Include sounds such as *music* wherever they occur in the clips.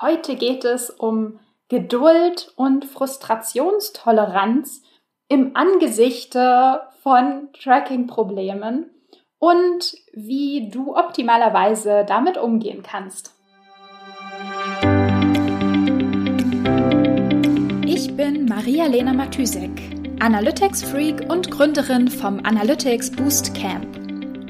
Heute geht es um Geduld und Frustrationstoleranz im Angesichte von Tracking-Problemen und wie du optimalerweise damit umgehen kannst. Ich bin Maria-Lena Matysek, Analytics-Freak und Gründerin vom Analytics Boost Camp.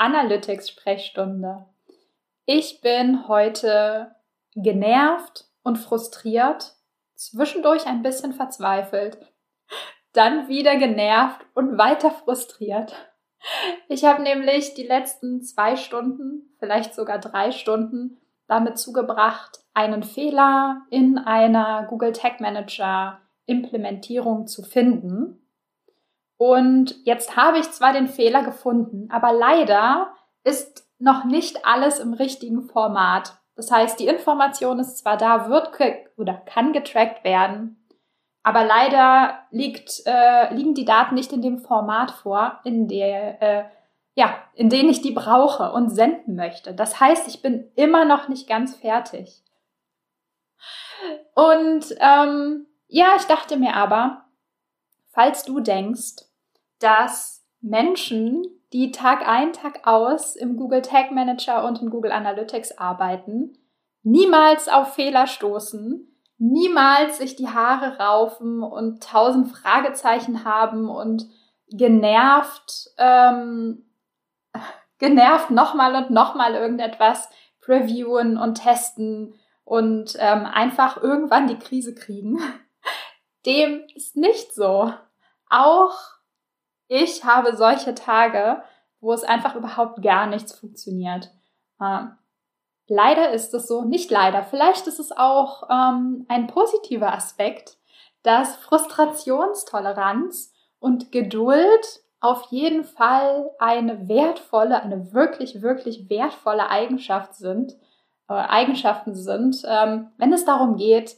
Analytics-Sprechstunde. Ich bin heute genervt und frustriert, zwischendurch ein bisschen verzweifelt, dann wieder genervt und weiter frustriert. Ich habe nämlich die letzten zwei Stunden, vielleicht sogar drei Stunden, damit zugebracht, einen Fehler in einer Google Tag Manager Implementierung zu finden und jetzt habe ich zwar den Fehler gefunden, aber leider ist noch nicht alles im richtigen Format. Das heißt, die Information ist zwar da, wird oder kann getrackt werden, aber leider liegt, äh, liegen die Daten nicht in dem Format vor, in der, äh, ja, in dem ich die brauche und senden möchte. Das heißt, ich bin immer noch nicht ganz fertig. Und ähm, ja, ich dachte mir aber, falls du denkst, dass Menschen, die Tag ein, Tag aus im Google Tag Manager und in Google Analytics arbeiten, niemals auf Fehler stoßen, niemals sich die Haare raufen und tausend Fragezeichen haben und genervt, ähm, *laughs* genervt nochmal und nochmal irgendetwas previewen und testen und ähm, einfach irgendwann die Krise kriegen. *laughs* Dem ist nicht so. Auch ich habe solche Tage, wo es einfach überhaupt gar nichts funktioniert. Ähm, leider ist es so, nicht leider, vielleicht ist es auch ähm, ein positiver Aspekt, dass Frustrationstoleranz und Geduld auf jeden Fall eine wertvolle, eine wirklich, wirklich wertvolle Eigenschaft sind, äh, Eigenschaften sind, ähm, wenn es darum geht,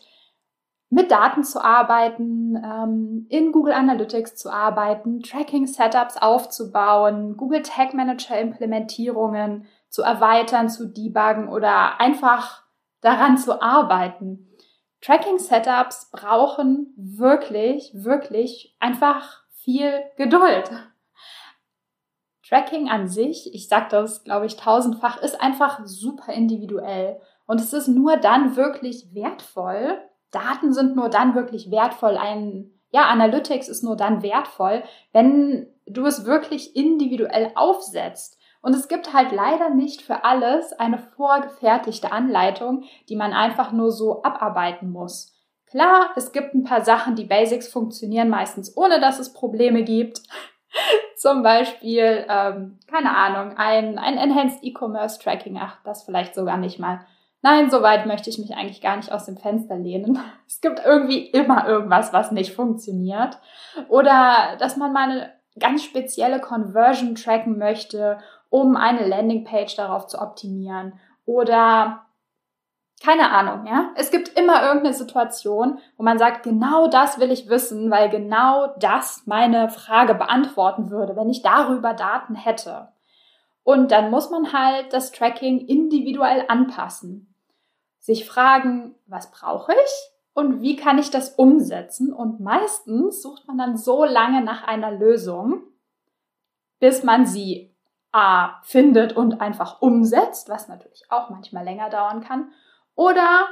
mit Daten zu arbeiten, ähm, in Google Analytics zu arbeiten, Tracking-Setups aufzubauen, Google Tag Manager Implementierungen zu erweitern, zu debuggen oder einfach daran zu arbeiten. Tracking-Setups brauchen wirklich, wirklich einfach viel Geduld. Tracking an sich, ich sage das, glaube ich, tausendfach, ist einfach super individuell. Und es ist nur dann wirklich wertvoll, Daten sind nur dann wirklich wertvoll, ein, ja, Analytics ist nur dann wertvoll, wenn du es wirklich individuell aufsetzt. Und es gibt halt leider nicht für alles eine vorgefertigte Anleitung, die man einfach nur so abarbeiten muss. Klar, es gibt ein paar Sachen, die Basics funktionieren meistens ohne, dass es Probleme gibt. *laughs* Zum Beispiel, ähm, keine Ahnung, ein, ein Enhanced E-Commerce Tracking, ach, das vielleicht sogar nicht mal. Nein, so weit möchte ich mich eigentlich gar nicht aus dem Fenster lehnen. *laughs* Es gibt irgendwie immer irgendwas, was nicht funktioniert. Oder dass man mal eine ganz spezielle Conversion tracken möchte, um eine Landingpage darauf zu optimieren. Oder keine Ahnung, ja. Es gibt immer irgendeine Situation, wo man sagt, genau das will ich wissen, weil genau das meine Frage beantworten würde, wenn ich darüber Daten hätte. Und dann muss man halt das Tracking individuell anpassen sich fragen, was brauche ich und wie kann ich das umsetzen? Und meistens sucht man dann so lange nach einer Lösung, bis man sie A findet und einfach umsetzt, was natürlich auch manchmal länger dauern kann, oder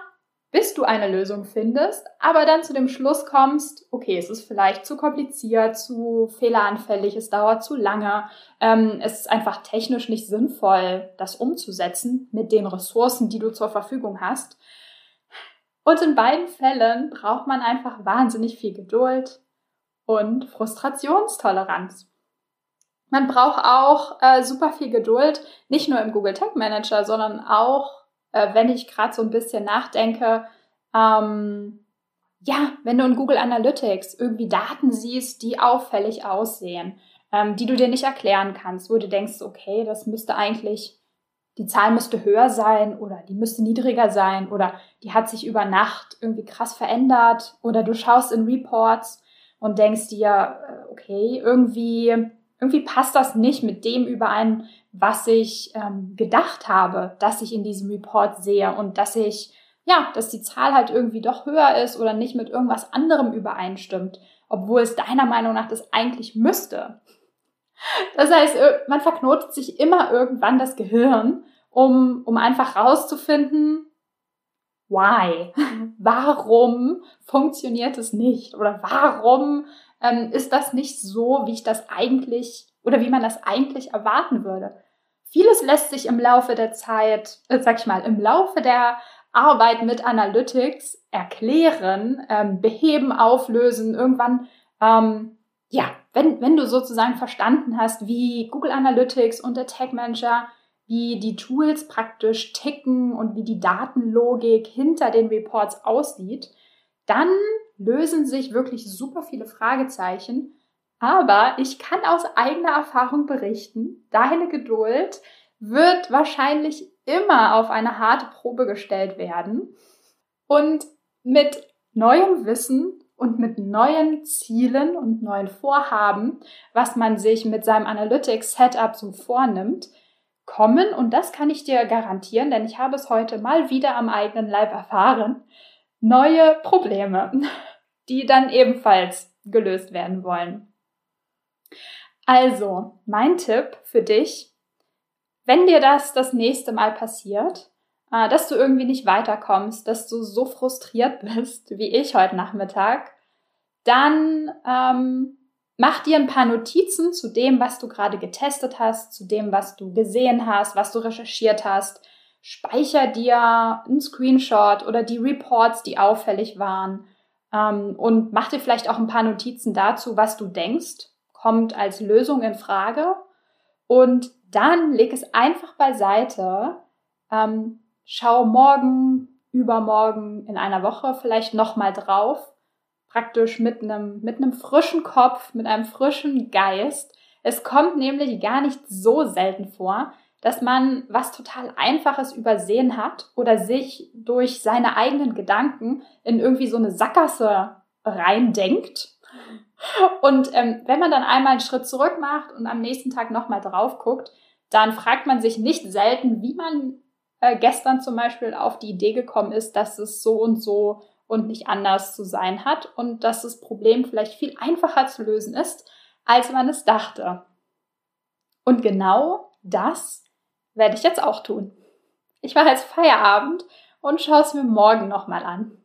bis du eine Lösung findest, aber dann zu dem Schluss kommst, okay, es ist vielleicht zu kompliziert, zu fehleranfällig, es dauert zu lange, ähm, es ist einfach technisch nicht sinnvoll, das umzusetzen mit den Ressourcen, die du zur Verfügung hast. Und in beiden Fällen braucht man einfach wahnsinnig viel Geduld und Frustrationstoleranz. Man braucht auch äh, super viel Geduld, nicht nur im Google Tag Manager, sondern auch äh, wenn ich gerade so ein bisschen nachdenke, Ähm, ja, wenn du in Google Analytics irgendwie Daten siehst, die auffällig aussehen, ähm, die du dir nicht erklären kannst, wo du denkst, okay, das müsste eigentlich, die Zahl müsste höher sein oder die müsste niedriger sein oder die hat sich über Nacht irgendwie krass verändert oder du schaust in Reports und denkst dir, äh, okay, irgendwie, irgendwie passt das nicht mit dem überein, was ich ähm, gedacht habe, dass ich in diesem Report sehe und dass ich, ja, dass die Zahl halt irgendwie doch höher ist oder nicht mit irgendwas anderem übereinstimmt, obwohl es deiner Meinung nach das eigentlich müsste. Das heißt, man verknotet sich immer irgendwann das Gehirn, um, um einfach rauszufinden, why? Warum funktioniert es nicht? Oder warum ähm, ist das nicht so, wie ich das eigentlich oder wie man das eigentlich erwarten würde? Vieles lässt sich im Laufe der Zeit, äh, sag ich mal, im Laufe der Arbeit mit Analytics erklären, ähm, beheben, auflösen, irgendwann, ähm, ja, wenn, wenn du sozusagen verstanden hast, wie Google Analytics und der Tag Manager, wie die Tools praktisch ticken und wie die Datenlogik hinter den Reports aussieht, dann lösen sich wirklich super viele Fragezeichen. Aber ich kann aus eigener Erfahrung berichten, deine Geduld wird wahrscheinlich immer auf eine harte Probe gestellt werden. Und mit neuem Wissen und mit neuen Zielen und neuen Vorhaben, was man sich mit seinem Analytics Setup so vornimmt, kommen, und das kann ich dir garantieren, denn ich habe es heute mal wieder am eigenen Leib erfahren, neue Probleme, die dann ebenfalls gelöst werden wollen. Also, mein Tipp für dich, wenn dir das das nächste Mal passiert, äh, dass du irgendwie nicht weiterkommst, dass du so frustriert *laughs* bist wie ich heute Nachmittag, dann ähm, Mach dir ein paar Notizen zu dem, was du gerade getestet hast, zu dem, was du gesehen hast, was du recherchiert hast. Speicher dir einen Screenshot oder die Reports, die auffällig waren. Ähm, und mach dir vielleicht auch ein paar Notizen dazu, was du denkst, kommt als Lösung in Frage. Und dann leg es einfach beiseite. Ähm, schau morgen, übermorgen, in einer Woche vielleicht nochmal drauf praktisch mit einem, mit einem frischen Kopf, mit einem frischen Geist. Es kommt nämlich gar nicht so selten vor, dass man was total Einfaches übersehen hat oder sich durch seine eigenen Gedanken in irgendwie so eine Sackgasse reindenkt. Und ähm, wenn man dann einmal einen Schritt zurück macht und am nächsten Tag nochmal drauf guckt, dann fragt man sich nicht selten, wie man äh, gestern zum Beispiel auf die Idee gekommen ist, dass es so und so und nicht anders zu sein hat und dass das Problem vielleicht viel einfacher zu lösen ist, als man es dachte. Und genau das werde ich jetzt auch tun. Ich mache jetzt Feierabend und schaue es mir morgen nochmal an.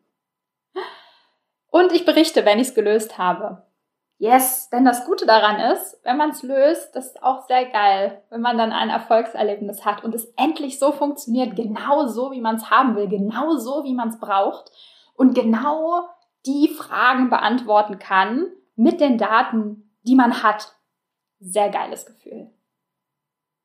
Und ich berichte, wenn ich es gelöst habe. Yes, denn das Gute daran ist, wenn man es löst, das ist auch sehr geil, wenn man dann ein Erfolgserlebnis hat und es endlich so funktioniert, genau so, wie man es haben will, genau so, wie man es braucht und genau die Fragen beantworten kann mit den Daten, die man hat. Sehr geiles Gefühl.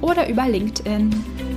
oder über LinkedIn.